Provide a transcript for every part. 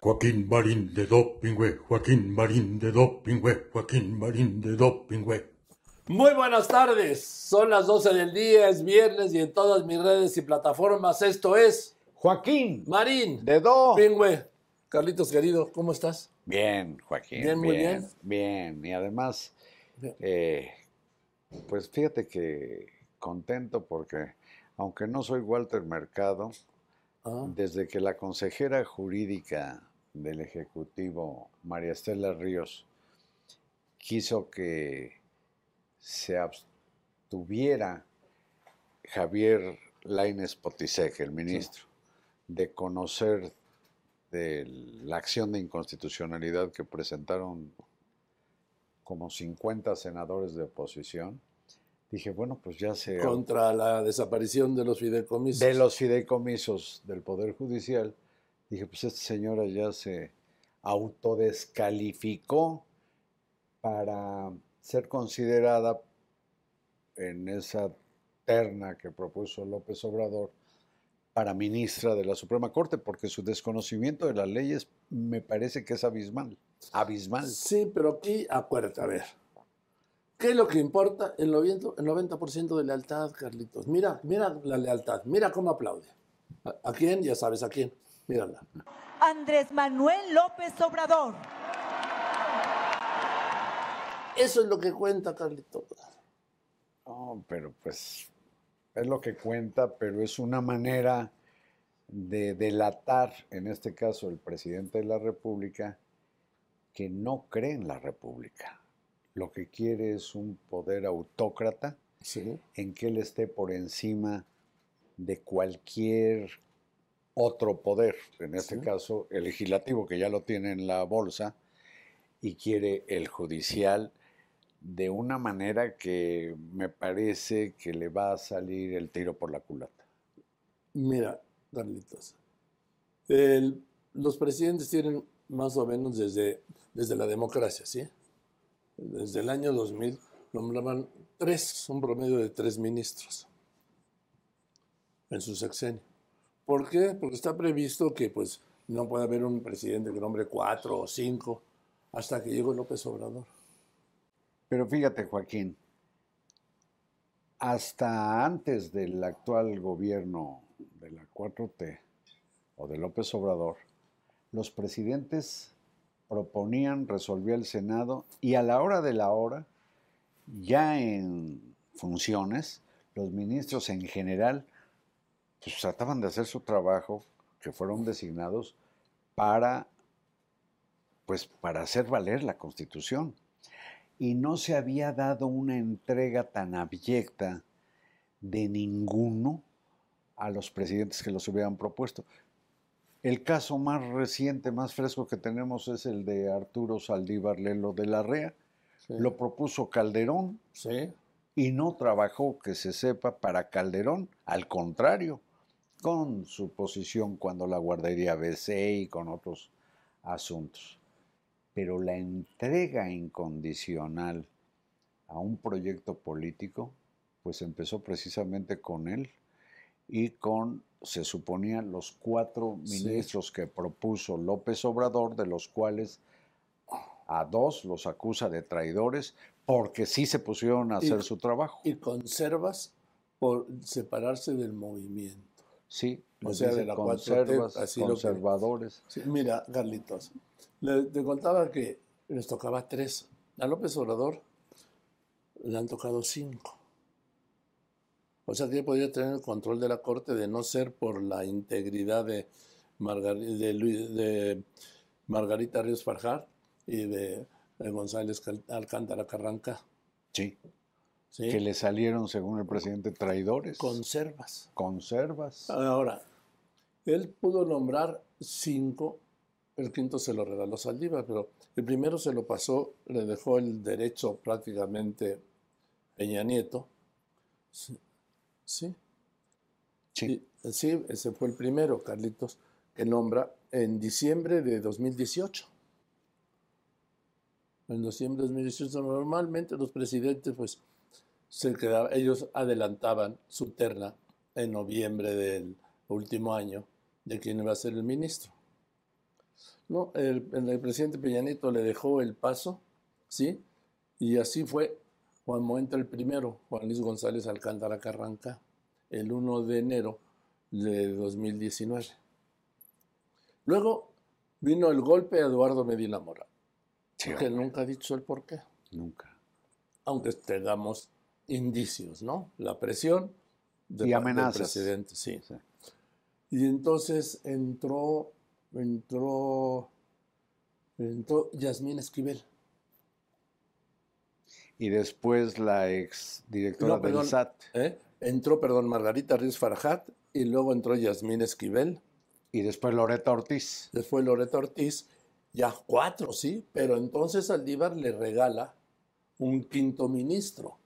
Joaquín Marín de Dopingüe, Joaquín Marín de Dopingüe, Joaquín Marín de Dopingüe. Muy buenas tardes, son las 12 del día, es viernes y en todas mis redes y plataformas esto es Joaquín Marín de Do. Pingüe. Carlitos querido, ¿cómo estás? Bien, Joaquín. Bien, muy bien. Bien, y además, eh, pues fíjate que contento porque, aunque no soy Walter Mercado, Ah, desde que la consejera jurídica del Ejecutivo, María Estela Ríos, quiso que se abstuviera Javier Lainez Potisek, el ministro, de conocer de la acción de inconstitucionalidad que presentaron como 50 senadores de oposición, dije, bueno, pues ya se... contra la desaparición de los fideicomisos. de los fideicomisos del Poder Judicial, dije, pues esta señora ya se autodescalificó para ser considerada en esa terna que propuso López Obrador para ministra de la Suprema Corte, porque su desconocimiento de las leyes me parece que es abismal. Abismal. Sí, pero aquí, acuérdate, a ver. ¿Qué es lo que importa? El 90%, el 90 de lealtad, Carlitos. Mira, mira la lealtad. Mira cómo aplaude. ¿A, a quién? Ya sabes a quién. Mírala. Andrés Manuel López Obrador. Eso es lo que cuenta, Carlitos. No, pero pues es lo que cuenta, pero es una manera de delatar, en este caso el presidente de la República, que no cree en la República. Lo que quiere es un poder autócrata Sí. en que él esté por encima de cualquier otro poder, en este Sí. caso el legislativo, que ya lo tiene en la bolsa, y quiere el judicial de una manera que me parece que le va a salir el tiro por la culata. Mira, Carlitos. el- los presidentes tienen más o menos desde, desde la democracia, ¿sí? Desde el año 2000 nombraban tres, un promedio de tres ministros en su sexenio. ¿Por qué? Porque está previsto que pues no puede haber un presidente que nombre cuatro o cinco hasta que llegue López Obrador. Pero fíjate, Joaquín, hasta antes del actual gobierno de la 4T o de López Obrador, los presidentes proponían, resolvía el Senado y a la hora de la hora, ya en funciones, los ministros en general pues, trataban de hacer su trabajo, que fueron designados para, pues, para hacer valer la Constitución y no se había dado una entrega tan abyecta de ninguno a los presidentes que los hubieran propuesto. El caso más reciente, más fresco que tenemos es el de Arturo Saldívar Lelo de la Rea. Lo propuso Calderón ¿Sí? y no trabajó, que se sepa, para Calderón. Al contrario, con su posición cuando la guardería BC y con otros asuntos. Pero la entrega incondicional a un proyecto político, pues empezó precisamente con él y con, se suponía, los cuatro Sí. ministros que propuso López Obrador, de los cuales a dos los acusa de traidores porque sí se pusieron a Y- hacer su trabajo. Y conservas por separarse del movimiento. Sí, o sea, de la 4T, conservas, así lo que- conservadores. Sí, mira, Carlitos, le- te contaba que les tocaba tres. A López Obrador le han tocado cinco. O sea que podría tener el control de la corte de no ser por la integridad de, Margari- de, Luis- de Margarita Ríos Farjar y de, de González Alcántara Carranca. Sí, ¿sí? que le salieron, según el presidente, traidores. Conservas. conservas. Ahora, él pudo nombrar cinco, el quinto se lo regaló Saldívar, pero el primero se lo pasó, le dejó el derecho prácticamente Peña Nieto. Sí. Sí, Sí. sí, ese fue el primero, Carlitos, que nombra en diciembre de 2018. En diciembre de 2018, normalmente los presidentes, pues, se quedaba, ellos adelantaban su terna en noviembre del último año de quién iba a ser el ministro. No, el, el presidente Peña Nieto le dejó el paso, ¿sí? Y así fue cuando entra el primero, Juan Luis González Alcántara Carranca, el 1 de enero de 2019. Luego vino el golpe a Eduardo Medina Mora, Sí, que nunca ha dicho el por qué nunca. aunque tengamos indicios, ¿no? La presión de Y amenazas. del presidente, sí. Sí. Y entonces entró, entró, entró Yasmín Esquivel. Y después la ex directora No, perdón. del SAT. ¿eh? Entró, perdón, Margarita Ríos Farjat y luego entró Yasmín Esquivel. Y después Loreta Ortiz. Después Loreto Ortiz, ya cuatro, sí, pero entonces Saldívar le regala un quinto ministro.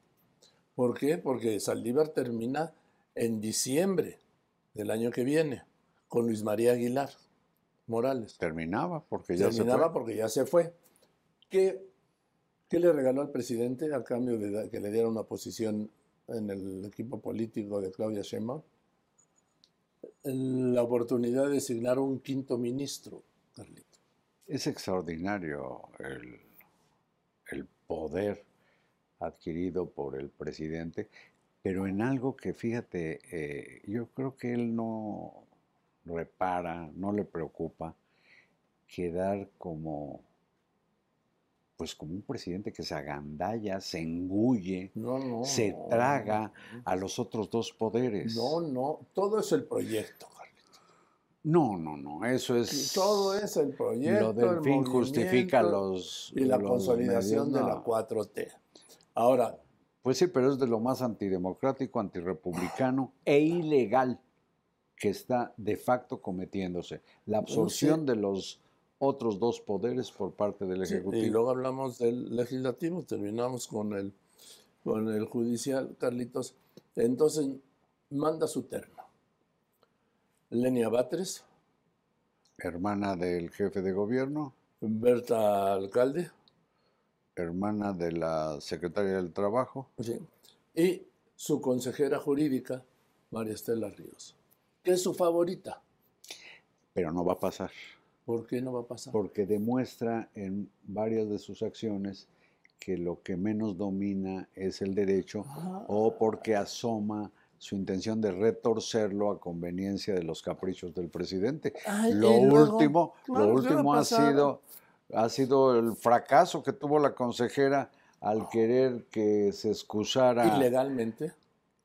¿Por qué? Porque Saldívar termina en diciembre del año que viene con Luis María Aguilar Morales. Terminaba porque ya Terminaba se fue. porque ya se fue. ¿Qué, qué le regaló al presidente a cambio de que le diera una posición en el equipo político de Claudia Sheinbaum? La oportunidad de designar un quinto ministro, Carlito. Es extraordinario el, el poder adquirido por el presidente, pero en algo que, fíjate, eh, yo creo que él no repara, no le preocupa quedar como, pues como un presidente que se agandalla, se engulle, No, no. se no, traga a los otros dos poderes. No, no, todo es el proyecto, Carlito. no, no, no, eso es... Todo es el proyecto. Lo del el fin justifica los... Y la los consolidación medios, de la no. 4T. Ahora, Pues sí, pero es de lo más antidemocrático, antirrepublicano e ilegal que está de facto cometiéndose. La absorción de los otros dos poderes por parte del Sí, Ejecutivo. y luego hablamos del legislativo, terminamos con el, con el judicial, Carlitos. Entonces, manda su terna. Lenia Batres, Hermana del jefe de gobierno, Berta Alcalde, hermana de la secretaria del Trabajo. ¿sí? y su consejera jurídica, María Estela Ríos, que es su favorita. Pero no va a pasar, ¿Por qué no va a pasar? porque demuestra en varias de sus acciones que lo que menos domina es el derecho Ah. o porque asoma su intención de retorcerlo a conveniencia de los caprichos del presidente. Ay, lo luego, último, claro, lo ¿qué va a último ha sido, ha sido el fracaso que tuvo la consejera al querer que se excusara, Ilegalmente.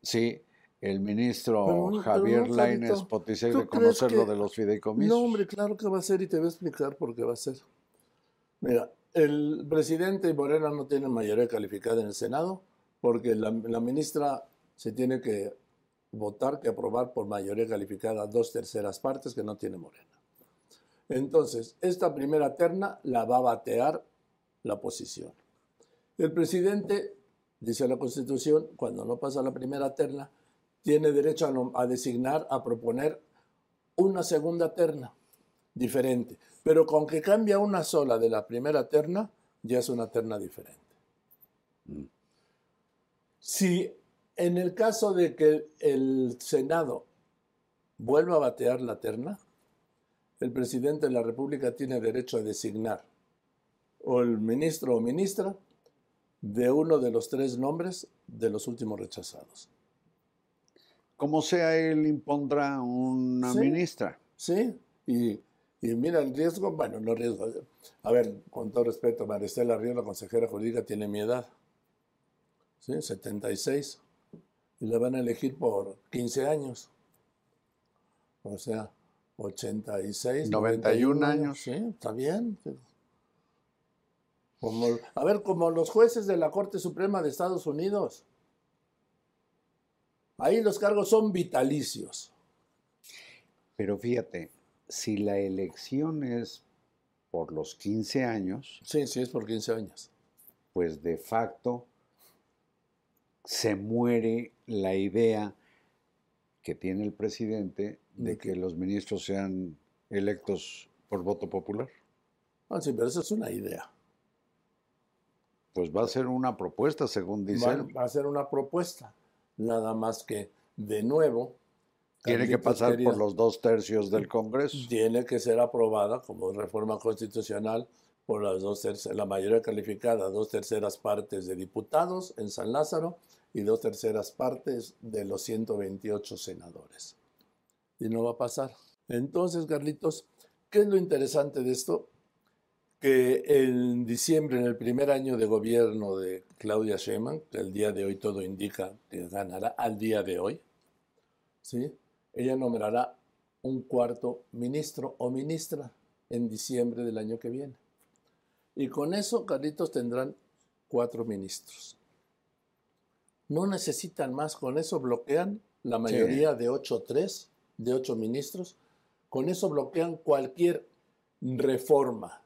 sí, el ministro Pero Javier no, Lainez Carlito, Poticay ¿tú de conocer lo que- de los fideicomisos. No, hombre, claro que va a ser y te voy a explicar por qué va a ser. Mira, el presidente y Morena no tienen mayoría calificada en el Senado porque la, la ministra se tiene que votar, que aprobar por mayoría calificada dos terceras partes que no tiene Morena. Entonces, esta primera terna la va a batear la oposición. El presidente, dice la Constitución, cuando no pasa la primera terna, tiene derecho a, a designar, a proponer una segunda terna diferente. Pero con que cambia una sola de la primera terna, ya es una terna diferente. Mm. Si En el caso de que el Senado vuelva a batear la terna, el presidente de la República tiene derecho a designar o el ministro o ministra de uno de los tres nombres de los últimos rechazados. Como sea, él impondrá una Sí. ministra. ¿Sí? Y, y mira, el riesgo, bueno, no riesgo. A ver, con todo respeto, Maristela Río, la consejera jurídica, tiene mi edad. ¿Sí? 76. Y la van a elegir por 15 años. O sea, 86. 91 años. Sí, está bien. Como, a ver, como los jueces de la Corte Suprema de Estados Unidos. Ahí los cargos son vitalicios. Pero fíjate, si la elección es por los 15 años, Sí, sí, es por 15 años. pues de facto se muere la idea que tiene el presidente de ¿De que los ministros sean electos por voto popular. Ah, sí, pero eso es una idea. Pues va a ser una propuesta, según Va, dicen. va a ser una propuesta. Nada más que, de nuevo, Tiene que pasar por los dos tercios del Congreso. Tiene que ser aprobada como reforma constitucional por las dos terceras, la mayoría calificada, dos terceras partes de diputados en San Lázaro y dos terceras partes de los 128 senadores. Y no va a pasar. Entonces, Carlitos, ¿qué es lo interesante de esto? Que en diciembre, en el primer año de gobierno de Claudia Sheinbaum, que el día de hoy todo indica que ganará al día de hoy, ¿sí? ella nombrará un cuarto ministro o ministra en diciembre del año que viene. Y con eso, Carlitos, tendrán cuatro ministros. No necesitan más, con eso bloquean la mayoría de 8-3, de ocho ministros. Con eso bloquean cualquier reforma,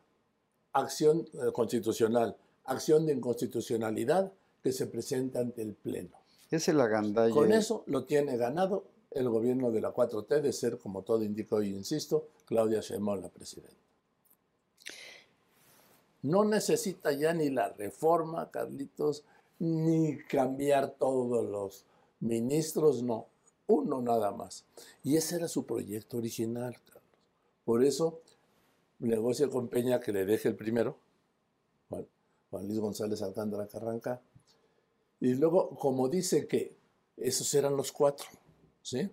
acción eh, constitucional, acción de inconstitucionalidad que se presente ante el Pleno. Es el agandalle. Con eso lo tiene ganado el gobierno de la 4T de ser, como todo indicó y insisto, Claudia Sheinbaum la presidenta. No necesita ya ni la reforma, Carlitos, ni cambiar todos los ministros, no, uno nada más. Y ese era su proyecto original, Carlos. Por eso negocia con Peña que le deje el primero, Juan, Juan Luis González Alcántara Carranca, y luego, como dice que esos eran los cuatro, ¿sí?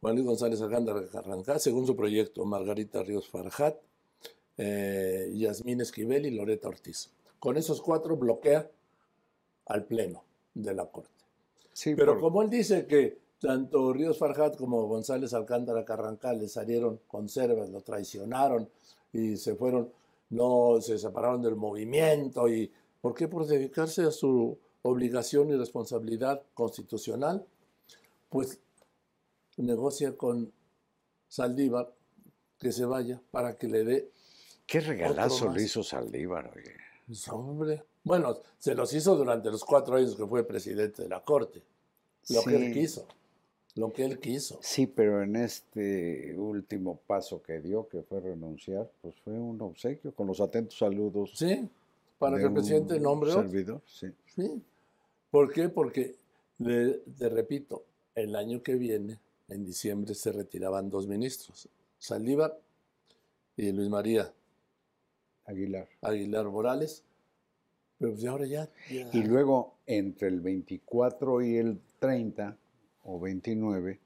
Juan Luis González Alcántara Carranca, según su proyecto, Margarita Ríos Farjat, eh, Yasmín Esquivel y Loreta Ortiz. Con esos cuatro bloquea al Pleno de la Corte. Sí, Pero por- como él dice que tanto Ríos Farjat como González Alcántara Carrancal le salieron conservas, lo traicionaron y se fueron, no se separaron del movimiento. y ¿Por qué? Por dedicarse a su obligación y responsabilidad constitucional, pues negocia con Saldívar que se vaya para que le dé Qué regalazo le hizo Saldívar, oye. pues, hombre. Bueno, se los hizo durante los cuatro años que fue presidente de la Corte. Lo que él Sí. quiso. Lo que él quiso. Sí, pero en este último paso que dio, que fue renunciar, pues fue un obsequio con los atentos saludos. Sí, para que el presidente nombre servidor, sí. Sí. ¿Por qué? Porque, le- te repito, el año que viene, en diciembre, se retiraban dos ministros, Saldívar y Luis María Aguilar. Aguilar Morales. Pero pues ahora ya, ya- Y luego, entre el 24 y el 30 o 29,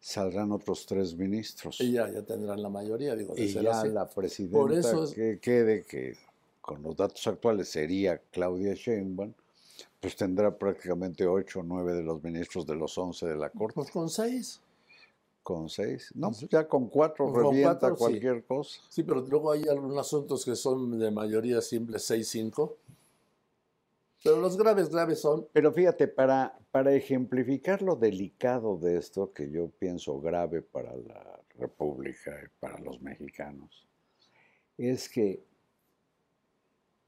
saldrán otros tres ministros. y ya, ya tendrán la mayoría, digo, de Y ser ya así. la presidenta eso es- que quede, que con los datos actuales sería Claudia Sheinbaum, pues tendrá prácticamente 8 o 9 de los ministros de los 11 de la Corte, Pues con seis. con 6. No, pues ya con 4 Con revienta cuatro, sí. cualquier cosa. Sí, pero luego hay algunos asuntos que son de mayoría simple 6-5. Pero los graves, graves son. Pero fíjate, para, para ejemplificar lo delicado de esto, que yo pienso grave para la República y para los mexicanos, es que,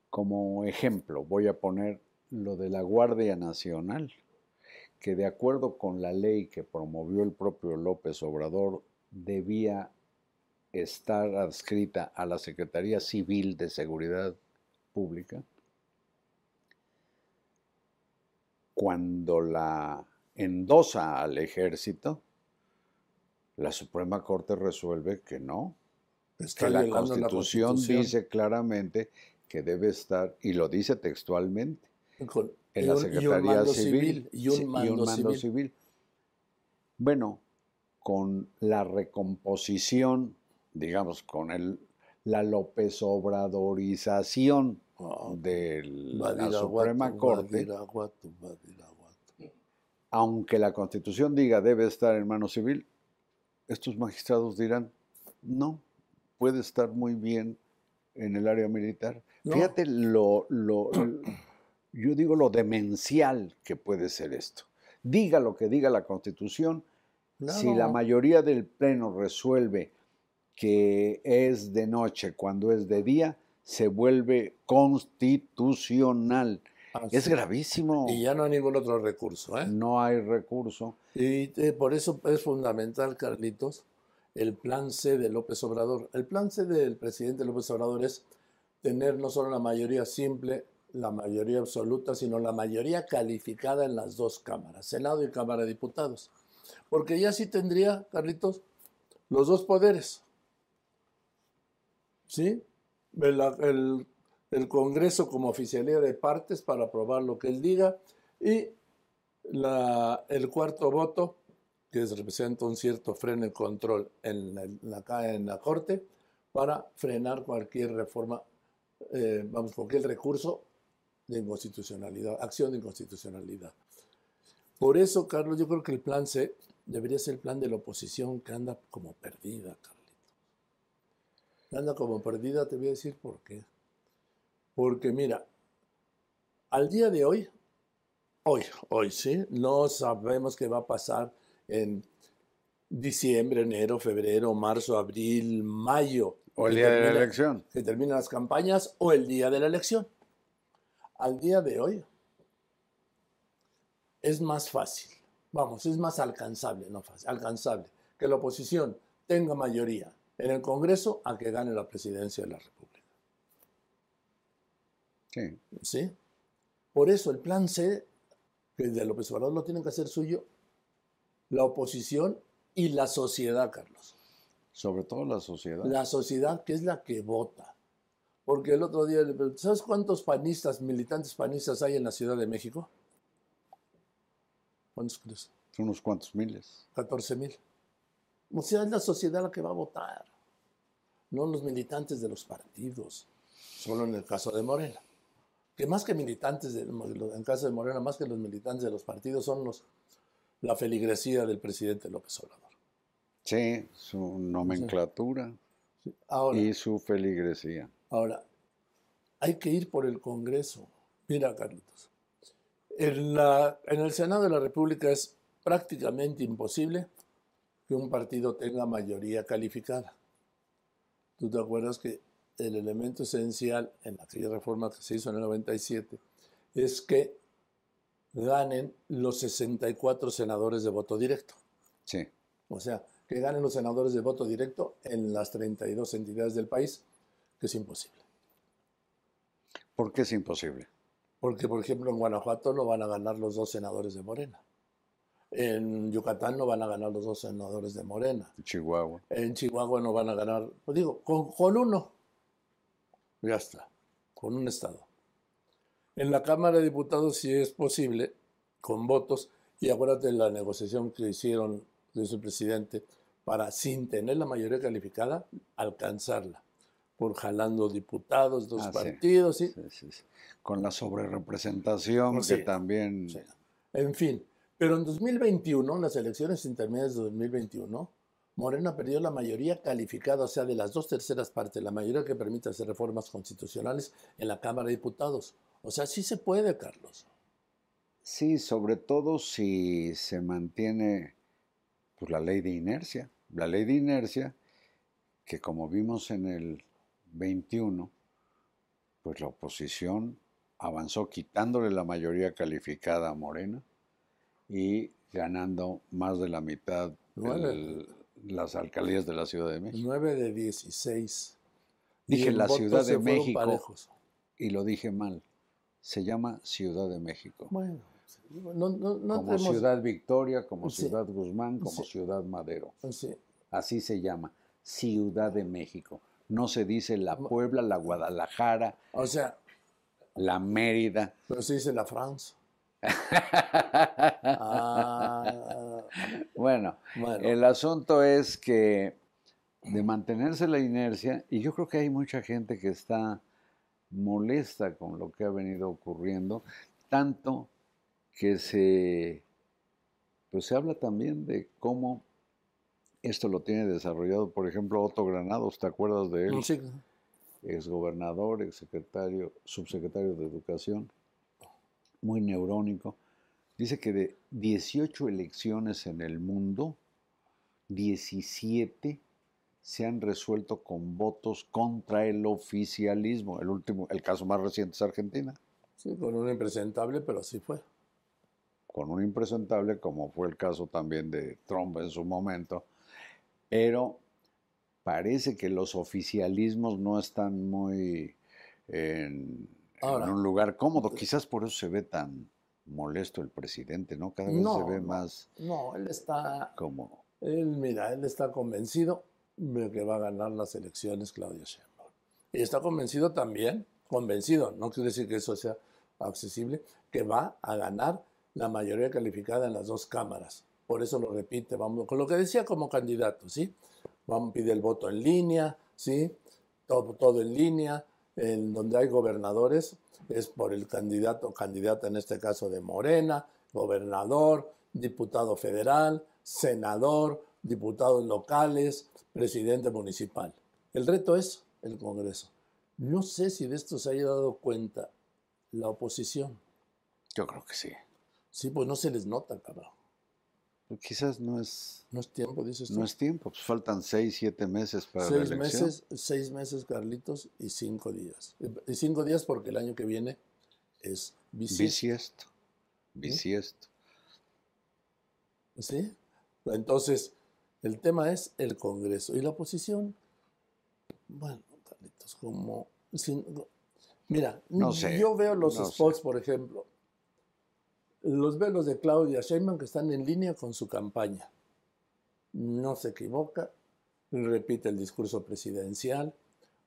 como ejemplo, voy a poner lo de la Guardia Nacional, que de acuerdo con la ley que promovió el propio López Obrador, debía estar adscrita a la Secretaría Civil de Seguridad Pública, cuando la endosa al ejército, la Suprema Corte resuelve que no, Está que la Constitución, dice claramente que debe estar, y lo dice textualmente, Con- en la Secretaría Civil, y un mando, civil. Bueno, con la recomposición, digamos, con el, la López Obradorización de la Suprema Corte, aunque la Constitución diga debe estar en mano civil, estos magistrados dirán, no, puede estar muy bien en el área militar. No. Fíjate lo, lo- yo digo lo demencial que puede ser esto. Diga lo que diga la Constitución, si la mayoría del Pleno resuelve que es de noche cuando es de día, se vuelve constitucional. Así. Es gravísimo. Y ya no hay ningún otro recurso. ¿eh? No hay recurso. Y eh, por eso es fundamental, Carlitos, el plan C de López Obrador. El plan C del presidente López Obrador es tener no solo la mayoría simple, la mayoría absoluta, sino la mayoría calificada en las dos cámaras, Senado y Cámara de Diputados. Porque ya sí tendría, Carlitos, los dos poderes. ¿Sí? El, Congreso como oficialía de partes para aprobar lo que él diga y el cuarto voto, que es- representa un cierto freno y control en la, en en la Corte, para frenar cualquier reforma, eh, vamos, cualquier recurso de inconstitucionalidad, acción de inconstitucionalidad. Por eso, Carlos, yo creo que el plan C debería ser el plan de la oposición que anda como perdida, Carlitos. Anda como perdida, te voy a decir por qué. Porque mira, al día de hoy, Hoy, hoy sí, no sabemos qué va a pasar en diciembre, enero, febrero, marzo, abril, mayo. O el día de la elección. Que terminan las campañas o el día de la elección. Al día de hoy es más fácil, vamos, es más alcanzable, no fácil, alcanzable, que la oposición tenga mayoría en el Congreso a que gane la presidencia de la República. Sí. ¿Sí? Por eso el plan C, que el de López Obrador lo tienen que hacer suyo, la oposición y la sociedad, Carlos. Sobre todo la sociedad. La sociedad que es la que vota. Porque el otro día, le pregunté, ¿sabes cuántos panistas, militantes panistas hay en la Ciudad de México? ¿Cuántos crees? Unos cuantos miles. 14 mil. O sea, es la sociedad la que va a votar, no los militantes de los partidos, solo en el caso de Morena. Que más que militantes, de, en el caso de Morena, más que los militantes de los partidos, son los, la feligresía del presidente López Obrador. Sí, su nomenclatura Ahora, y su feligresía. Ahora, hay que ir por el Congreso. Mira, Carlitos, en, la- en el Senado de la República es prácticamente imposible que un partido tenga mayoría calificada. ¿Tú te acuerdas que el elemento esencial en aquella reforma que se hizo en el 97 es que ganen los 64 senadores de voto directo? Sí. O sea, que ganen los senadores de voto directo en las 32 entidades del país, que es imposible. ¿Por qué es imposible? Porque, por ejemplo, en Guanajuato no van a ganar los dos senadores de Morena. En Yucatán no van a ganar los dos senadores de Morena. Chihuahua. En Chihuahua no van a ganar, pues digo, con, con uno. Ya está, con un estado. En la Cámara de Diputados sí es posible, con votos, y acuérdate la negociación que hicieron, hizo el presidente, para, sin tener la mayoría calificada, alcanzarla. Por jalando diputados, dos Ah, partidos, ¿sí? Sí, sí, sí. Con la sobrerepresentación Sí. que también... En fin, pero en 2021, en las elecciones intermedias de 2021, Morena perdió la mayoría calificada, o sea, de las dos terceras partes, la mayoría que permite hacer reformas constitucionales en la Cámara de Diputados. O sea, sí se puede, Carlos. Sí, sobre todo si se mantiene pues, la ley de inercia. La ley de inercia, que como vimos en el 21, pues la oposición avanzó quitándole la mayoría calificada a Morena y ganando más de la mitad el- las alcaldías de la Ciudad de México. 9 de 16. Dije la Ciudad de México parejos. y lo dije mal. Se llama Ciudad de México. Bueno, No, no, no como tenemos- Ciudad Victoria, como Sí. Ciudad Guzmán, como Sí. Ciudad Madero. Sí. Así se llama, Ciudad de México. No se dice la Puebla, la Guadalajara, O sea, la Mérida. pero se dice la France. Ah, Bueno, bueno. el asunto es que de mantenerse la inercia, y yo creo que hay mucha gente que está molesta con lo que ha venido ocurriendo, tanto que se, pues se habla también de cómo esto lo tiene desarrollado, por ejemplo, Otto Granados, ¿te acuerdas de él? Sí, exgobernador, exsecretario, subsecretario de Educación, muy neurónico. Dice que de 18 elecciones en el mundo, 17 se han resuelto con votos contra el oficialismo. El último, el caso más reciente es Argentina, sí, con un impresentable, pero así fue. con un impresentable, como fue el caso también de Trump en su momento. Pero parece que los oficialismos no están muy en, en Ahora. un lugar cómodo. Quizás por eso se ve tan molesto el presidente, ¿no? Cada vez No, se ve más No, él está, como... él, mira, él está convencido de que va a ganar las elecciones Claudia Sheinbaum. Y está convencido también, convencido, no quiere decir que eso sea accesible, que va a ganar la mayoría calificada en las dos cámaras. Por eso lo repite, vamos, con lo que decía como candidato, ¿sí? Vamos, pide el voto en línea, ¿sí? Todo, todo en línea, en donde hay gobernadores, es por el candidato, candidata en este caso de Morena, gobernador, diputado federal, senador, diputados locales, presidente municipal. El reto es el Congreso. No sé si de esto se haya dado cuenta la oposición. Yo creo que sí. Sí, pues no se les nota, cabrón. Quizás no es, No es tiempo, dices tú. no es tiempo, pues faltan seis, siete meses para la seis elección. meses, seis meses, Carlitos, y cinco días. Y cinco días porque el año que viene es bisiesto. Bisiesto. ¿Sí? Entonces, el tema es el Congreso. Y la oposición, bueno, Carlitos, como... sin- mira, No sé, yo veo los no sé. spots, por ejemplo, los veo los de Claudia Sheinbaum que están en línea con su campaña. No se equivoca, repite el discurso presidencial,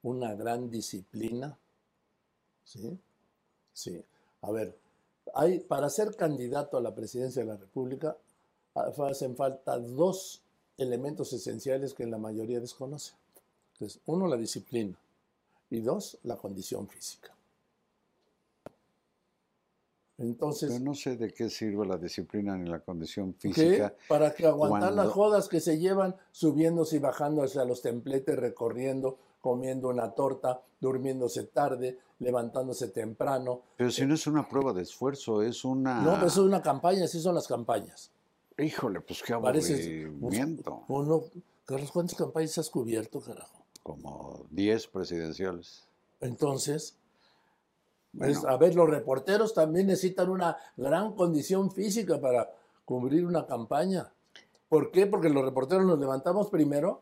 una gran disciplina. ¿Sí? Sí. A ver, hay, para ser candidato a la presidencia de la República ha- hacen falta dos elementos esenciales que la mayoría desconoce. que es, uno, la disciplina y dos, la condición física. Entonces, Pero no sé de qué sirve la disciplina ni la condición ¿qué? física. Para que aguantar las jodas que se llevan subiéndose y bajando hacia los templetes, recorriendo, comiendo una torta, durmiéndose tarde, levantándose temprano. Pero si no es una prueba de esfuerzo, es una... No, es una campaña, así son las campañas. Híjole, pues qué aburrimiento. Uno, Carlos, ¿cuántas campañas has cubierto, carajo? Como 10 presidenciales. Entonces, Bueno. es- a ver, los reporteros también necesitan una gran condición física para cubrir una campaña. ¿Por qué? Porque los reporteros nos levantamos primero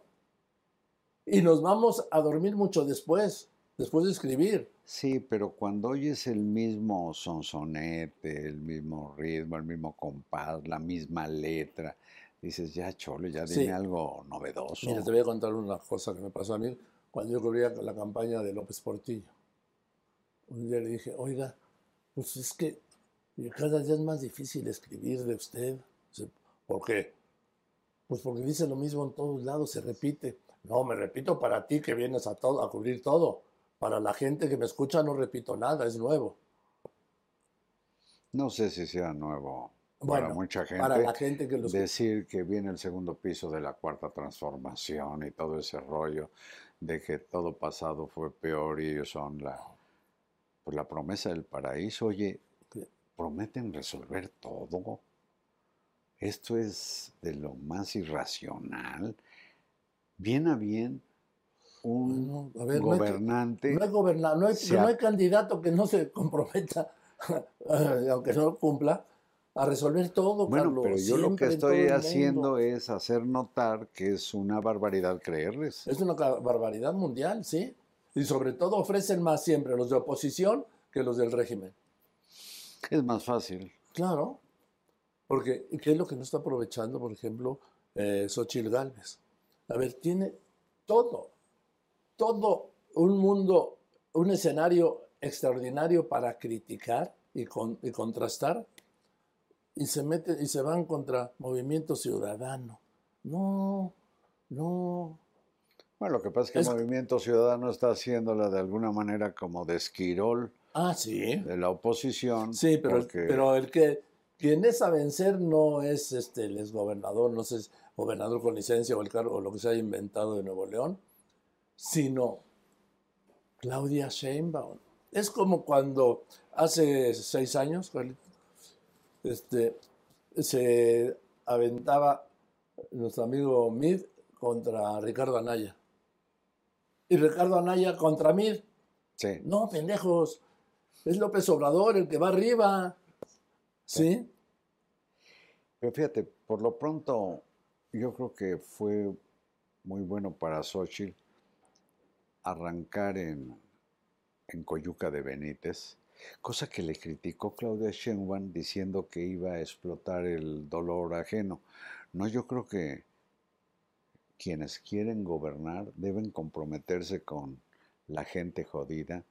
y nos vamos a dormir mucho después, después de escribir. Sí, pero cuando oyes el mismo sonsonete, el mismo ritmo, el mismo compás, la misma letra, dices, ya chole, ya dime Sí. algo novedoso. Mira, te voy a contar una cosa que me pasó a mí cuando yo cubría la campaña de López Portillo. Un día le dije, oiga, pues es que cada día es más difícil escribir de usted. ¿Por qué? Pues porque dice lo mismo en todos lados, se repite. No, me repito para ti que vienes a, todo, a cubrir todo. Para la gente que me escucha no repito nada, es nuevo. No sé si sea nuevo Bueno, para mucha gente. Para la gente que los decir que viene el segundo piso de la cuarta transformación y todo ese rollo de que todo pasado fue peor y ellos son la, pues la promesa del paraíso. Oye, prometen resolver todo. Esto es de lo más irracional. Bien a bien, un No, a ver, no hay gobernante. No hay no hay, se no hay candidato que no se comprometa, aunque no cumpla, a resolver todo, Bueno, Carlos. pero yo lo que estoy haciendo es hacer notar que es una barbaridad creerles. Es una barbaridad mundial, ¿sí? Y sobre todo ofrecen más siempre los de oposición que los del régimen. Es más fácil. Claro. Porque, ¿qué es lo que no está aprovechando, por ejemplo, eh, Xochitl Galvez? A ver, tiene todo, todo un mundo, un escenario extraordinario para criticar y, con- y contrastar, y se mete y se van contra Movimiento Ciudadano. No, no. Bueno, lo que pasa es que Es- el Movimiento Ciudadano está haciéndola de alguna manera como de esquirol Ah, sí. de la oposición. Sí, pero, el- porque- pero el que quien es a vencer no es este el exgobernador, no es gobernador con licencia o el cargo o lo que se haya inventado de Nuevo León, sino Claudia Sheinbaum. Es como cuando hace seis años, este, se aventaba nuestro amigo Mid contra Ricardo Anaya. Y Ricardo Anaya contra Mid. Sí. No, pendejos. Es López Obrador el que va arriba. ¿Sí? Pero fíjate, por lo pronto, yo creo que fue muy bueno para Xochitl arrancar en, en Coyuca de Benítez, cosa que le criticó Claudia Sheinbaum diciendo que iba a explotar el dolor ajeno. No, yo creo que quienes quieren gobernar deben comprometerse con la gente jodida.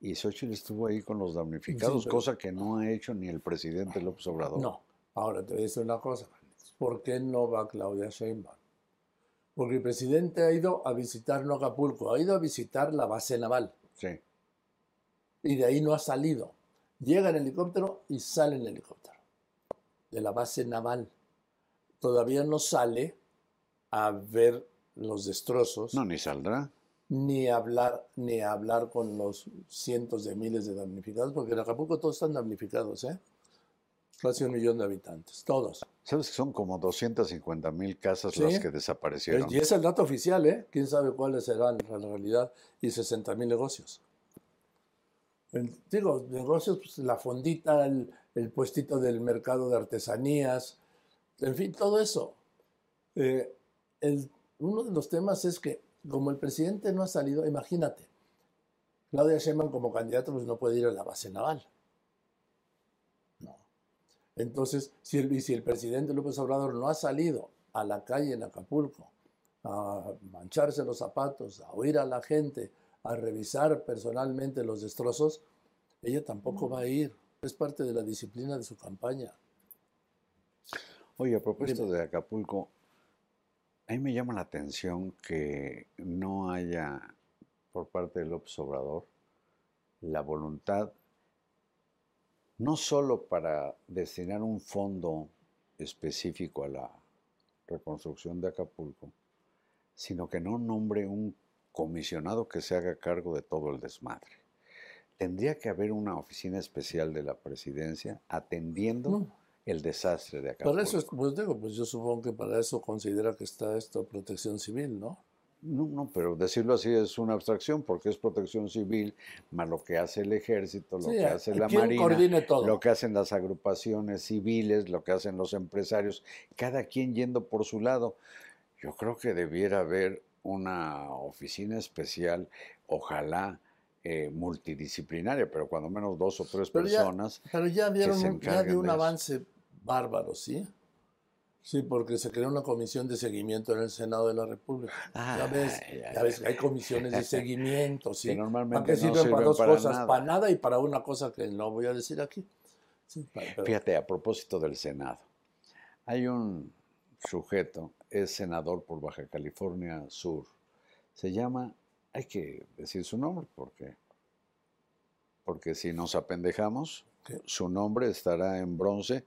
Y Xochitl estuvo ahí con los damnificados, pero- cosa que no ha hecho ni el presidente López Obrador. No. Ahora te voy a decir una cosa. ¿Por qué no va Claudia Sheinbaum? Porque el presidente ha ido a visitar no Acapulco, ha ido a visitar la base naval Sí. y de ahí no ha salido. Llega en helicóptero y sale en helicóptero de la base naval. Todavía no sale a ver los destrozos. No, ni saldrá. ni hablar ni hablar con los cientos de miles de damnificados, porque en Acapulco todos están damnificados, ¿eh? Casi un millón de habitantes, todos. ¿Sabes que son como 250 mil casas Sí. las que desaparecieron? Y es el dato oficial, ¿eh? Quién sabe cuáles serán en realidad, y 60 mil negocios. El- digo, negocios, pues, la fondita, el, el puestito del mercado de artesanías, en fin, todo eso. Eh, el- uno de los temas es que, como el presidente no ha salido, imagínate, Claudia Sheinbaum como candidato pues no puede ir a la base naval. No. Entonces, si el, y si el presidente López Obrador no ha salido a la calle en Acapulco a mancharse los zapatos, a oír a la gente, a revisar personalmente los destrozos, ella tampoco va a ir. Es parte de la disciplina de su campaña. Oye, a propósito de Acapulco, a mí me llama la atención que no haya por parte de López Obrador la voluntad no solo para destinar un fondo específico a la reconstrucción de Acapulco, sino que no nombre un comisionado que se haga cargo de todo el desmadre. Tendría que haber una oficina especial de la presidencia atendiendo No. El desastre de Acapulco. Para eso, es- pues digo, pues yo supongo que para eso considera que está esto protección civil, ¿no? No, no, pero decirlo así es una abstracción porque es protección civil, más lo que hace el ejército, lo Sí, que hace la ¿quién marina, coordine todo? lo que hacen las agrupaciones civiles, lo que hacen los empresarios, cada quien yendo por su lado. Yo creo que debiera haber una oficina especial, ojalá eh, multidisciplinaria, pero cuando menos dos o tres Pero ya- personas. Pero ya vieron, un- ya un de eso. avance bárbaro, ¿sí? Sí, porque se creó una comisión de seguimiento en el Senado de la República. ya ves, ya ves que hay comisiones de seguimiento, ¿sí? Que normalmente ¿Para qué no sirven? para dos para cosas, nada. para nada y para una cosa que no voy a decir aquí. Sí, Fíjate, a propósito del Senado, hay un sujeto, es senador por Baja California Sur, se llama, hay que decir su nombre porque, porque si nos apendejamos, ¿Qué? su nombre estará en bronce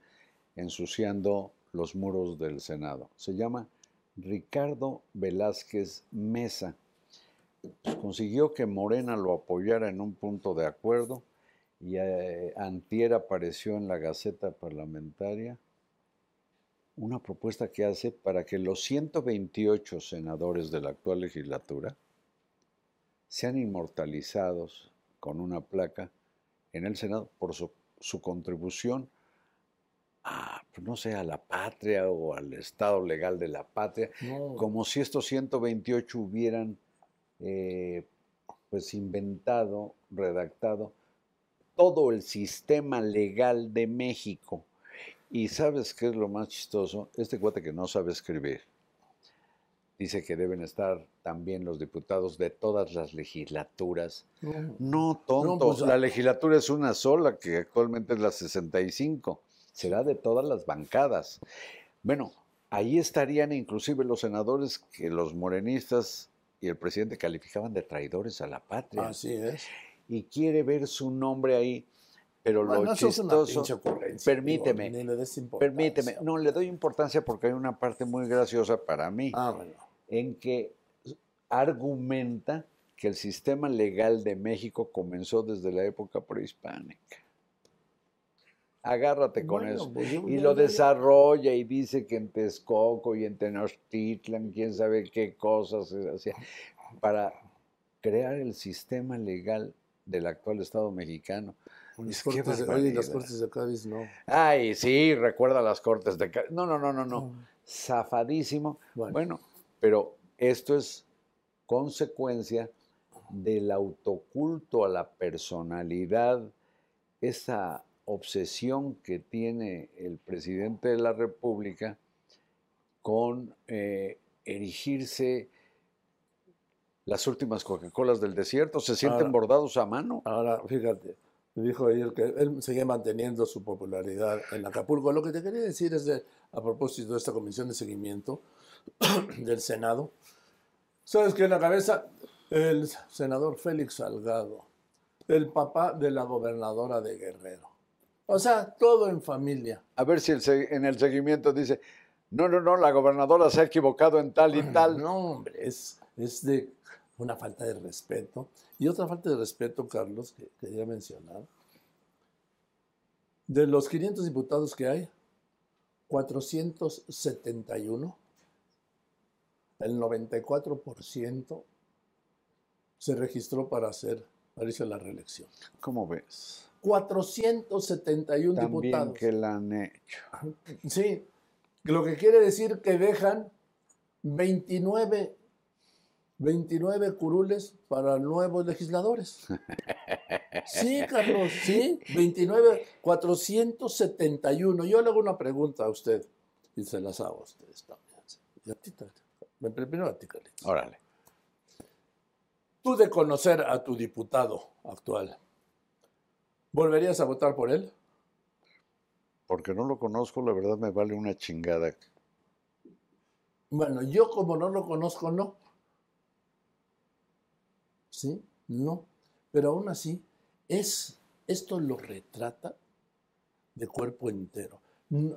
ensuciando los muros del Senado. Se llama Ricardo Velázquez Mesa. Pues consiguió que Morena lo apoyara en un punto de acuerdo y eh, antier apareció en la Gaceta Parlamentaria una propuesta que hace para que los 128 senadores de la actual legislatura sean inmortalizados con una placa en el Senado por su, su contribución a, pues, no sé, a la patria o al estado legal de la patria, no, como si estos 128 hubieran eh, pues inventado, redactado todo el sistema legal de México. Y sabes qué es lo más chistoso? Este cuate que no sabe escribir dice que deben estar también los diputados de todas las legislaturas. No, tonto. pues, la legislatura es una sola, que actualmente es la 65. Será de todas las bancadas. Bueno, ahí estarían inclusive los senadores que los morenistas y el presidente calificaban de traidores a la patria. Así es. Y quiere ver su nombre ahí. Pero Bueno, lo una chistoso, permíteme, digo, ni le des importancia. permíteme, no le doy importancia porque hay una parte muy graciosa para mí Ah, bueno. en que argumenta que el sistema legal de México comenzó desde la época prehispánica. Agárrate con Bueno, eso. pues y lo desarrolla y dice que en Texcoco y en Tenochtitlan, quién sabe qué cosas se hacía, para crear el sistema legal del actual Estado mexicano. Las cortes oye, las cortes de Cádiz no. Ay, sí, recuerda las cortes de... Ca- No, no, no, no, no. Mm. Zafadísimo. Bueno. Bueno. pero esto es consecuencia del autoculto a la personalidad, esa obsesión que tiene el presidente de la República con eh, erigirse las últimas Coca-Colas del desierto, se sienten Ahora- bordados a mano. Ahora, fíjate, dijo ayer que él sigue manteniendo su popularidad en Acapulco. Lo que te quería decir es, de, a propósito de esta comisión de seguimiento del Senado, sabes que en la cabeza el senador Félix Salgado, el papá de la gobernadora de Guerrero. O sea, todo en familia. A ver si el en el seguimiento dice, no, no, no, la gobernadora se ha equivocado en tal y tal. No, hombre, es, es de una falta de respeto. Y otra falta de respeto, Carlos, que quería mencionar. De los 500 diputados que hay, 471, el 94% se registró para hacer, para irse a la reelección. ¿Cómo ves? 471 También diputados. que la han hecho. Sí, lo que quiere decir que dejan 29, 29 curules para nuevos legisladores. Sí, Carlos, sí, 29, 471. Yo le hago una pregunta a usted y se las hago a ustedes también. Y a ti. Me primero a ti, Carlitos. Órale. Tú de conocer a tu diputado actual, ¿volverías a votar por él? Porque no lo conozco, la verdad me vale una chingada. Bueno, yo como no lo conozco, no. ¿Sí? No. Pero aún así, es, esto lo retrata de cuerpo entero.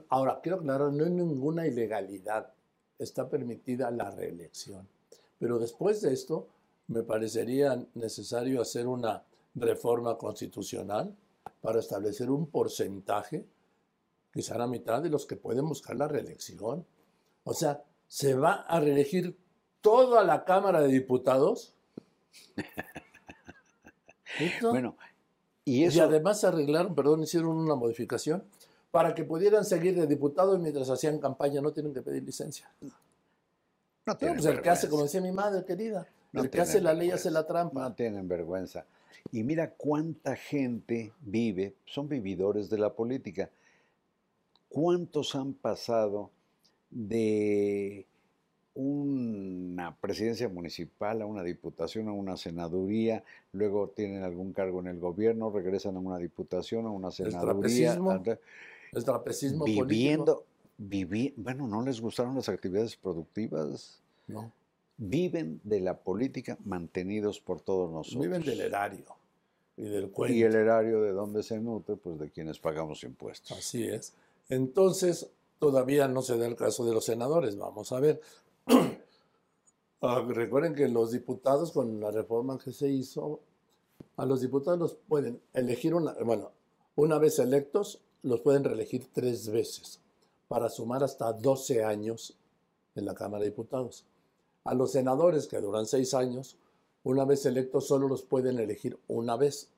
Ahora, quiero aclarar, no hay ninguna ilegalidad. Está permitida la reelección. Pero después de esto, me parecería necesario hacer una reforma constitucional para establecer un porcentaje, quizá la mitad de los que pueden buscar la reelección. O sea, se va a reelegir toda la Cámara de Diputados. ¿Listo? Bueno, y además arreglaron, perdón, hicieron una modificación para que pudieran seguir de diputados mientras hacían campaña, no tienen que pedir licencia. no No, tienen pues el que hace, como decía mi madre querida, No el que hace la ley hace la trampa. No tienen vergüenza. Y mira cuánta gente vive, son vividores de la política. ¿Cuántos han pasado de una presidencia municipal a una diputación, a una senaduría, luego tienen algún cargo en el gobierno, regresan a una diputación, a una senaduría, trapecismo El trapecismo viviendo, vivi- bueno, no les gustaron las actividades productivas. No, viven de la política mantenidos por todos nosotros. viven del erario y del cuento. Y el erario de donde se nutre, pues de quienes pagamos impuestos. Así es. Entonces, todavía no se da el caso de los senadores. Vamos a ver. Ah, recuerden que los diputados, con la reforma que se hizo, a los diputados los pueden elegir una, bueno, una vez electos, los pueden reelegir tres veces para sumar hasta 12 años en la Cámara de Diputados. A los senadores, que duran seis años, una vez electos, solo los pueden elegir una vez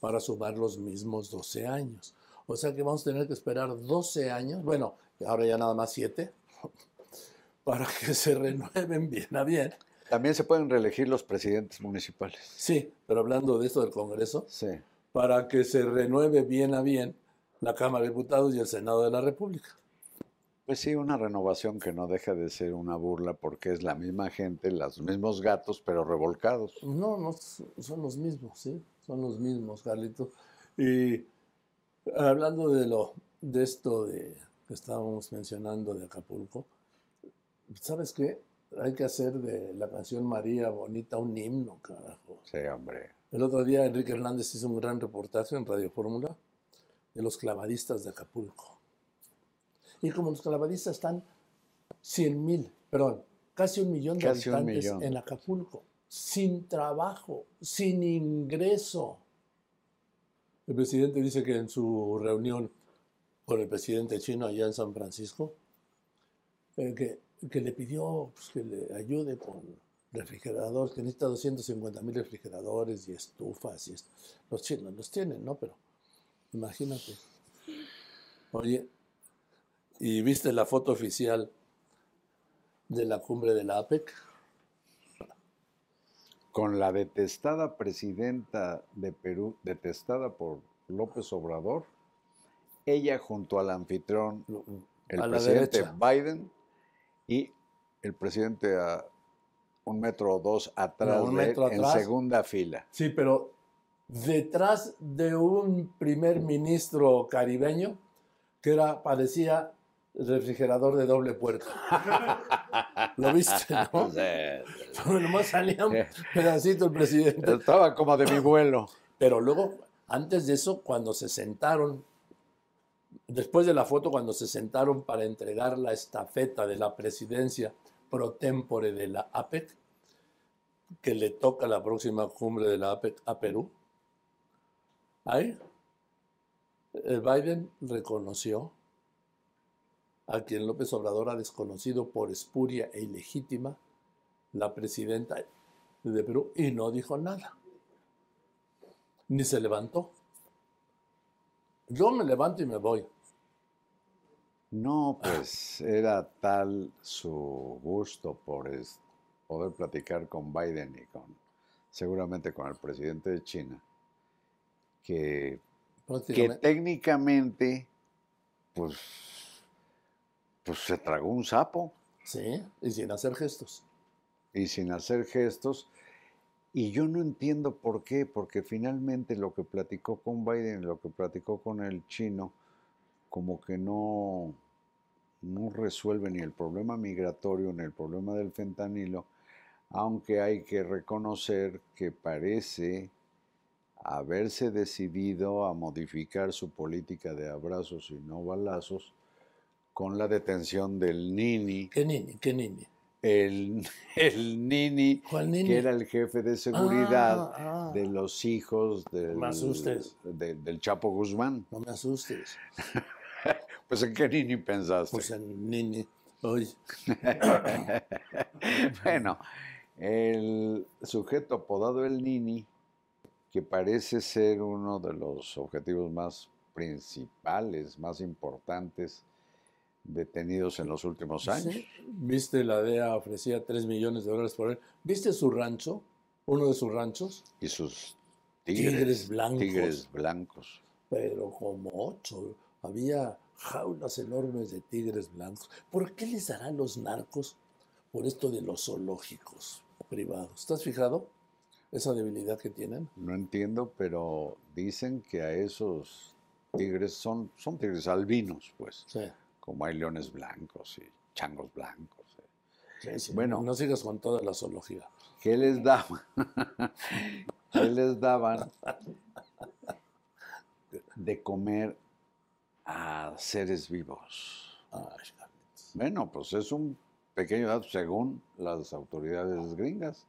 para sumar los mismos 12 años. O sea que vamos a tener que esperar 12 años, bueno, ahora ya nada más 7, para que se renueven bien a bien. También se pueden reelegir los presidentes municipales. Sí, pero hablando de esto del Congreso, Sí. para que se renueve bien a bien la Cámara de Diputados y el Senado de la República. Pues sí, una renovación que no deja de ser una burla porque es la misma gente, los mismos gatos, pero revolcados. No, no, son los mismos, ¿sí? Son los mismos, Carlitos. Y hablando de, lo, de esto de, que estábamos mencionando de Acapulco, ¿sabes qué? Hay que hacer de la canción María Bonita un himno, carajo. Sí, hombre. El otro día Enrique Hernández hizo un gran reportaje en Radio Fórmula de los clavadistas de Acapulco. Y como los clavadistas están 100 mil, perdón, casi un millón de Casi habitantes millón. en Acapulco, sin trabajo, sin ingreso. El presidente dice que en su reunión con el presidente chino allá en San Francisco, eh, que, que le pidió pues, que le ayude con refrigeradores, que necesita 250 mil refrigeradores y estufas. Y. Los chinos los tienen, ¿no? Pero imagínate. Oye, ¿y viste la foto oficial de la cumbre de la APEC? Con la detestada presidenta de Perú, detestada por López Obrador, ella junto al anfitrión, el presidente derecha. Biden, y el presidente a un metro o dos atrás No, de él, metro en atrás. segunda fila. Sí, pero detrás de un primer ministro caribeño que era, parecía refrigerador de doble puerta. ¿Lo viste, no? Pero nomás salía un pedacito el presidente. Estaba como de mi vuelo. Pero luego, antes de eso, cuando se sentaron, después de la foto, cuando se sentaron para entregar la estafeta de la presidencia pro tempore de la APEC, que le toca la próxima cumbre de la APEC a Perú, ahí el Biden reconoció a quien López Obrador ha desconocido por espuria e ilegítima, la presidenta de Perú, y no dijo nada ni se levantó. Yo me levanto y me voy. No, pues era tal su gusto por poder platicar con Biden y con seguramente con el presidente de China, que, que técnicamente pues, pues se tragó un sapo Sí, y sin hacer gestos. y sin hacer gestos. Y yo no entiendo por qué, porque finalmente lo que platicó con Biden lo que platicó con el chino, como que no, no resuelve ni el problema migratorio ni el problema del fentanilo, aunque hay que reconocer que parece haberse decidido a modificar su política de abrazos y no balazos con la detención del Nini, ¿Qué nini? ¿Qué nini? el, el Nini, que era el jefe de seguridad Ah, ah. de los hijos del, Me asustes. de- del Chapo Guzmán. No me asustes. Pues en qué Nini pensaste. Pues en nini. Oye, bueno, el sujeto apodado el Nini, que parece ser uno de los objetivos más principales, más importantes detenidos en los últimos años. ¿sí? ¿Viste la DEA ofrecía 3 millones de dólares por él? ¿Viste su rancho? Uno de sus ranchos, Y sus tigres, Tigres blancos. tigres blancos. pero como ocho. Había jaulas enormes de tigres blancos. ¿Por qué les darán los narcos por esto de los zoológicos privados? ¿Estás fijado? Esa debilidad que tienen. No entiendo, pero dicen que a esos tigres son, son tigres albinos, pues, Sí. Como hay leones blancos y changos blancos. eh. sí, sí. Bueno. No sigas con toda la zoología. ¿Qué les daban? ¿Qué les daban de comer a seres vivos? Bueno, pues es un pequeño dato según las autoridades gringas.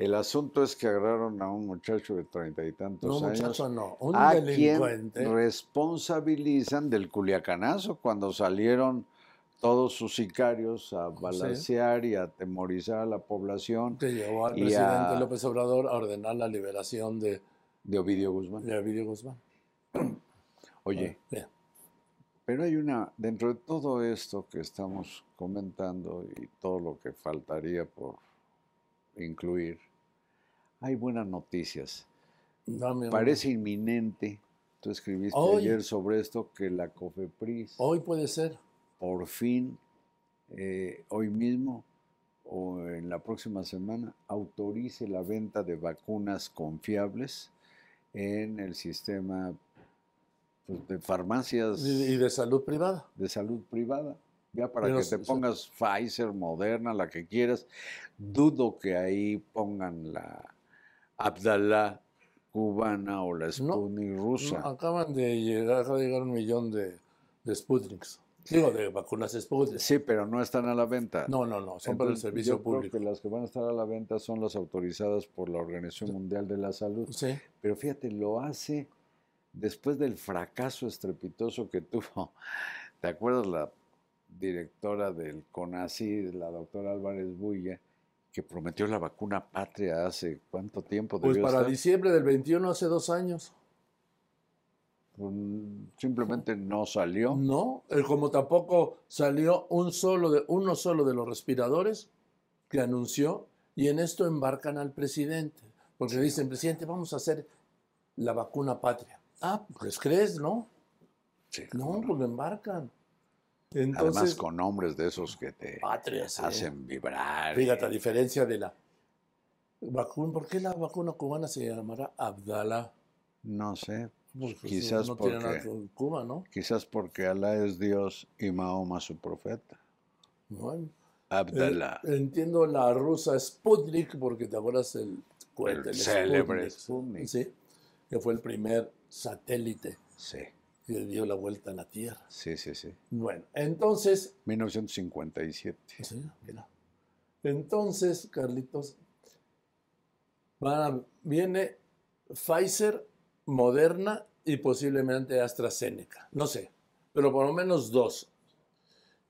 El asunto es que agarraron a un muchacho de treinta y tantos No, años. muchacho, no. Un a delincuente. quien responsabilizan del culiacanazo cuando salieron todos sus sicarios a balacear y a atemorizar a la población que llevó al presidente a- López Obrador a ordenar la liberación de, de Ovidio Guzmán. de Ovidio Guzmán. Oye, pero hay una, dentro de todo esto que estamos comentando y todo lo que faltaría por incluir, hay buenas noticias. Dame. Parece inminente, tú escribiste Hoy. ayer sobre esto, que la COFEPRIS Hoy puede ser. por fin, eh, hoy mismo o en la próxima semana, autorice la venta de vacunas confiables en el sistema pues, de farmacias Y, de salud privada. de salud privada. Ya para Pero que te pongas Pfizer, Moderna, la que quieras. Dudo que ahí pongan la Abdalá cubana o la No, Sputnik rusa. No, acaban de llegar, acaba de llegar un millón de, de Sputniks. Digo, de vacunas Sputnik. Sí, pero no están a la venta. No, no, no, son para el servicio yo creo público. que las que van a estar a la venta son las autorizadas por la Organización Mundial de la Salud. Sí, Pero fíjate, lo hace después del fracaso estrepitoso que tuvo. ¿Te acuerdas la directora del CONACYT, la doctora Álvarez Bulla, que prometió la vacuna patria hace cuánto tiempo? pues para estar? diciembre del 21, hace dos años. Pues, Simplemente no salió. No, eh, como tampoco salió un solo de, uno solo de los respiradores que anunció, y en esto embarcan al presidente, porque dicen, presidente, vamos a hacer la vacuna patria. Ah, pues crees, ¿no? Sí, No, pues lo embarcan. Además con nombres de esos que te sí. hacen vibrar. Fíjate, a diferencia de la vacuna, ¿por qué la vacuna cubana se llamará Abdala? No sé, Pues, pues, Quizás no tiene nada porque- con Cuba, ¿no? quizás porque Alá es Dios y Mahoma su profeta. Bueno, Abdallah. eh, entiendo la rusa Sputnik, porque te acuerdas el cohete, El célebre Sputnik, Sputnik. Sí, que fue el primer satélite Sí, que dio la vuelta a la Tierra. sí, sí, sí. Bueno, entonces, 1957. Sí, mira. Entonces, Carlitos, van a- viene Pfizer, Moderna y posiblemente AstraZeneca. No sé, pero por lo menos dos.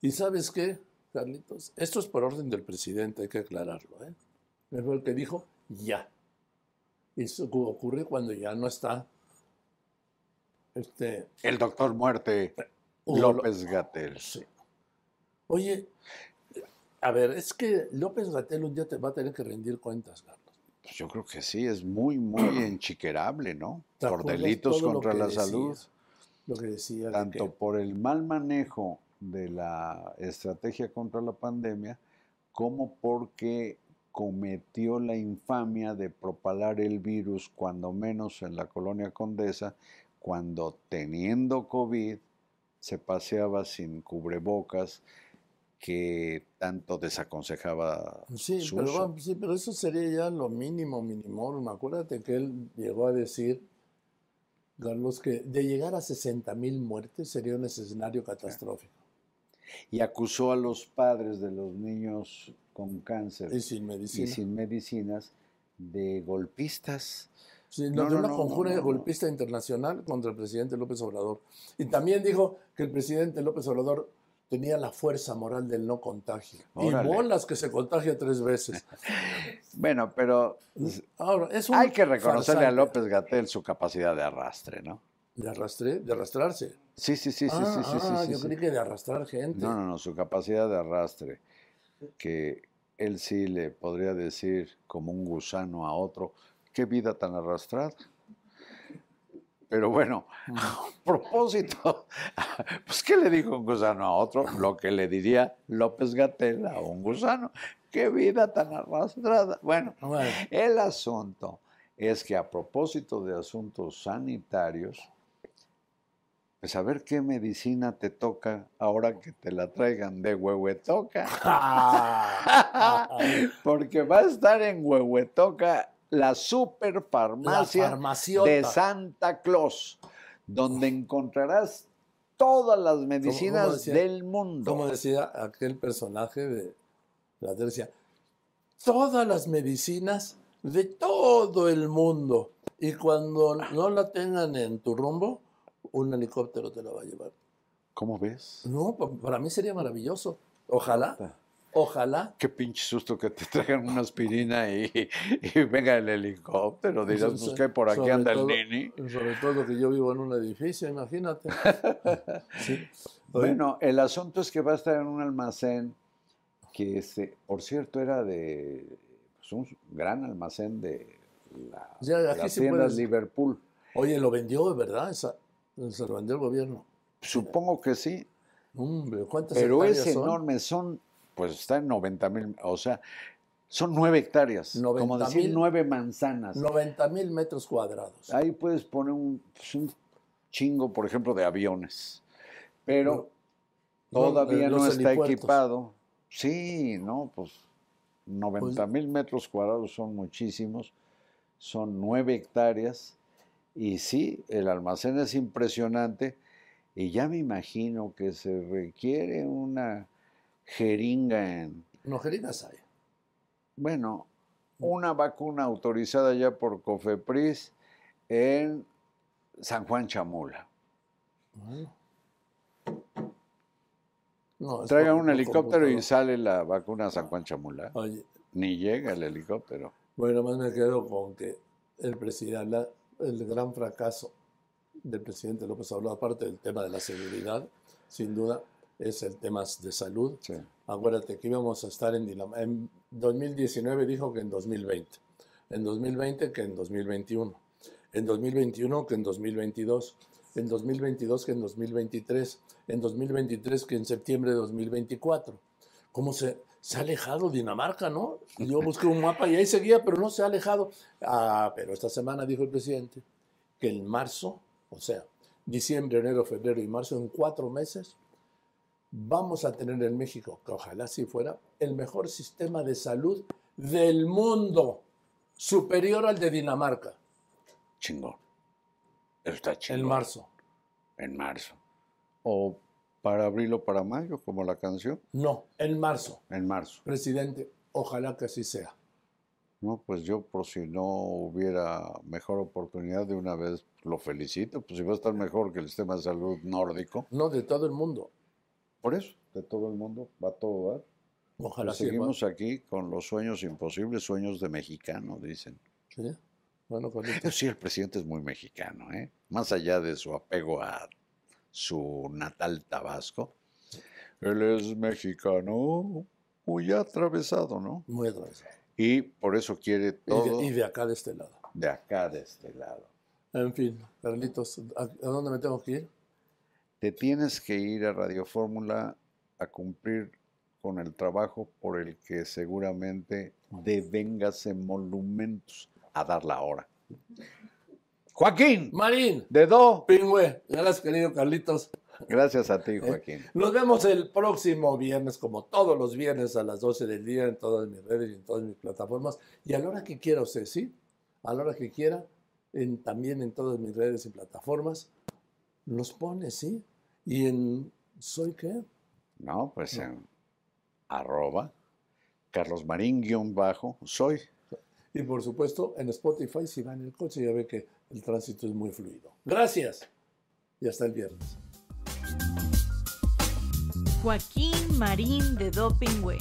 ¿Y sabes qué, Carlitos? Esto es por orden del presidente, hay que aclararlo. ¿eh? Él fue el que dijo ya. Y eso ocurre cuando ya no está este, El doctor Muerte, López Gatel. Sí. Oye, a ver, es que López Gatel un día te va a tener que rendir cuentas, Carlos. Pues yo creo que sí, es muy, muy enchiquerable, ¿no? ¿Te Por delitos contra la salud, Lo que decía. de tanto que- por el mal manejo de la estrategia contra la pandemia, como porque cometió la infamia de propalar el virus, cuando menos en la colonia Condesa, cuando teniendo COVID se paseaba sin cubrebocas, que tanto desaconsejaba Sí su pero, uso. sí, pero eso sería ya lo mínimo, mínimo. Acuérdate que él llegó a decir, Carlos, que de llegar a 60 mil muertes sería un escenario catastrófico. y acusó a los padres de los niños con cáncer Y sin y medicina. sin medicinas de golpistas. Sí, No, no, de una no, conjura golpista internacional contra el presidente López Obrador. Y también dijo que el presidente López Obrador tenía la fuerza moral del no contagio. Órale. Y bolas que se contagia tres veces. Bueno, pero Ahora, es un hay que reconocerle a. López Gatel su capacidad de arrastre, ¿no? De arrastre, de arrastrarse. Sí, sí, sí, sí, ah, sí, sí, sí, ah, sí, yo sí. creí que de arrastrar gente. No, no, no, su capacidad de arrastre, que él sí le podría decir como un gusano a otro, qué vida tan arrastrada. Pero bueno, a propósito, pues ¿qué le dijo un gusano a otro? Lo que le diría López Gatel a un gusano. Qué vida tan arrastrada. Bueno, Bueno, el asunto es que a propósito de asuntos sanitarios, pues a ver qué medicina te toca ahora que te la traigan de Huehuetoca. Porque va a estar en Huehuetoca la super la de Santa Claus, donde encontrarás todas las medicinas decía? del mundo. Como decía aquel personaje de la decía, todas las medicinas de todo el mundo. Y cuando no la tengan en tu rumbo, un helicóptero te la va a llevar. ¿Cómo ves? No, pa- para mí sería maravilloso. Ojalá, ojalá. Qué pinche susto que te traigan una aspirina y, y venga el helicóptero. Dirás, pues que por aquí anda el nini. Sobre todo que yo vivo en un edificio, imagínate. Sí. Bueno, el asunto es que va a estar en un almacén que, este, por cierto, era de pues, un gran almacén de la- Ya, aquí las tiendas Liverpool. Oye, lo vendió, ¿verdad? Esa, se lo vendió el gobierno. Supongo que sí, Hombre, ¿cuántas pero es son? enorme, son, pues está en 90 mil, o sea, son nueve hectáreas, como 90 decir mil. nueve manzanas. 90 mil metros cuadrados. Ahí puedes poner un, pues, un chingo, por ejemplo, de aviones, pero No, todavía eh, no está helipuertos. equipado. Sí, no, pues 90 mil metros cuadrados son muchísimos, son nueve hectáreas y sí, el almacén es impresionante y ya me imagino que se requiere una jeringa en, No, jeringas hay. bueno, una vacuna autorizada ya por COFEPRIS en San Juan Chamula. Bueno. No, por- un helicóptero y sale la vacuna a San Juan Chamula. Oye, Ni llega el helicóptero. bueno, más me quedo con que el presidente, la- el gran fracaso del presidente López Obrador, aparte del tema de la seguridad, sin duda, es el tema de salud. Sí. Acuérdate que íbamos a estar en Dinamarca. En 2019 dijo que en 2020. En 2020 que en 2021. En 2021 que en 2022. En 2022 que en 2023. En 2023 que en septiembre de 2024. ¿Cómo se, se ha alejado Dinamarca, no? Yo busqué un mapa y ahí seguía, pero no se ha alejado. Ah, pero esta semana dijo el presidente que en marzo, o sea, diciembre, enero, febrero y marzo, en cuatro meses, vamos a tener en México, que ojalá así fuera, el mejor sistema de salud del mundo, superior al de Dinamarca, Chingón. Eso está chingón. en marzo. En marzo. O para abril o para mayo, como la canción. No, en marzo. En marzo. Presidente, ojalá que así sea. No, pues yo por si no hubiera mejor oportunidad de una vez lo felicito, pues si va a estar mejor que el sistema de salud nórdico. No de todo el mundo. Por eso, de todo el mundo, va a todo dar. Ojalá Pues seguimos aquí con los sueños imposibles, sueños de mexicano, dicen. ¿Sí? Bueno. Pero sí, el presidente es muy mexicano, ¿eh? Más allá de su apego a su natal Tabasco, él es mexicano muy atravesado, ¿no? muy atravesado. Y por eso quiere Y todo de, y de acá de este lado. de acá, de este lado. En fin, Carlitos, ¿a, a dónde me tengo que ir? Te tienes que ir a Radio Fórmula a cumplir con el trabajo por el que seguramente devengas emolumentos a dar la hora. Joaquín, Marín, de Do. Pingüe, gracias querido Carlitos. Gracias a ti, Joaquín. Nos vemos el próximo viernes, como todos los viernes a las 12 del día en todas mis redes y en todas mis plataformas. Y a la hora que quiera usted, ¿sí? A la hora que quiera, en, también en todas mis redes y plataformas, los pone, ¿sí? Y en ¿Soy qué? No, pues en arroba Carlos Marín guion bajo soy. Y por supuesto, en Spotify, si va en el coche, ya ve que el tránsito es muy fluido. Gracias. Y hasta el viernes. Joaquín Marín de Dopingüe.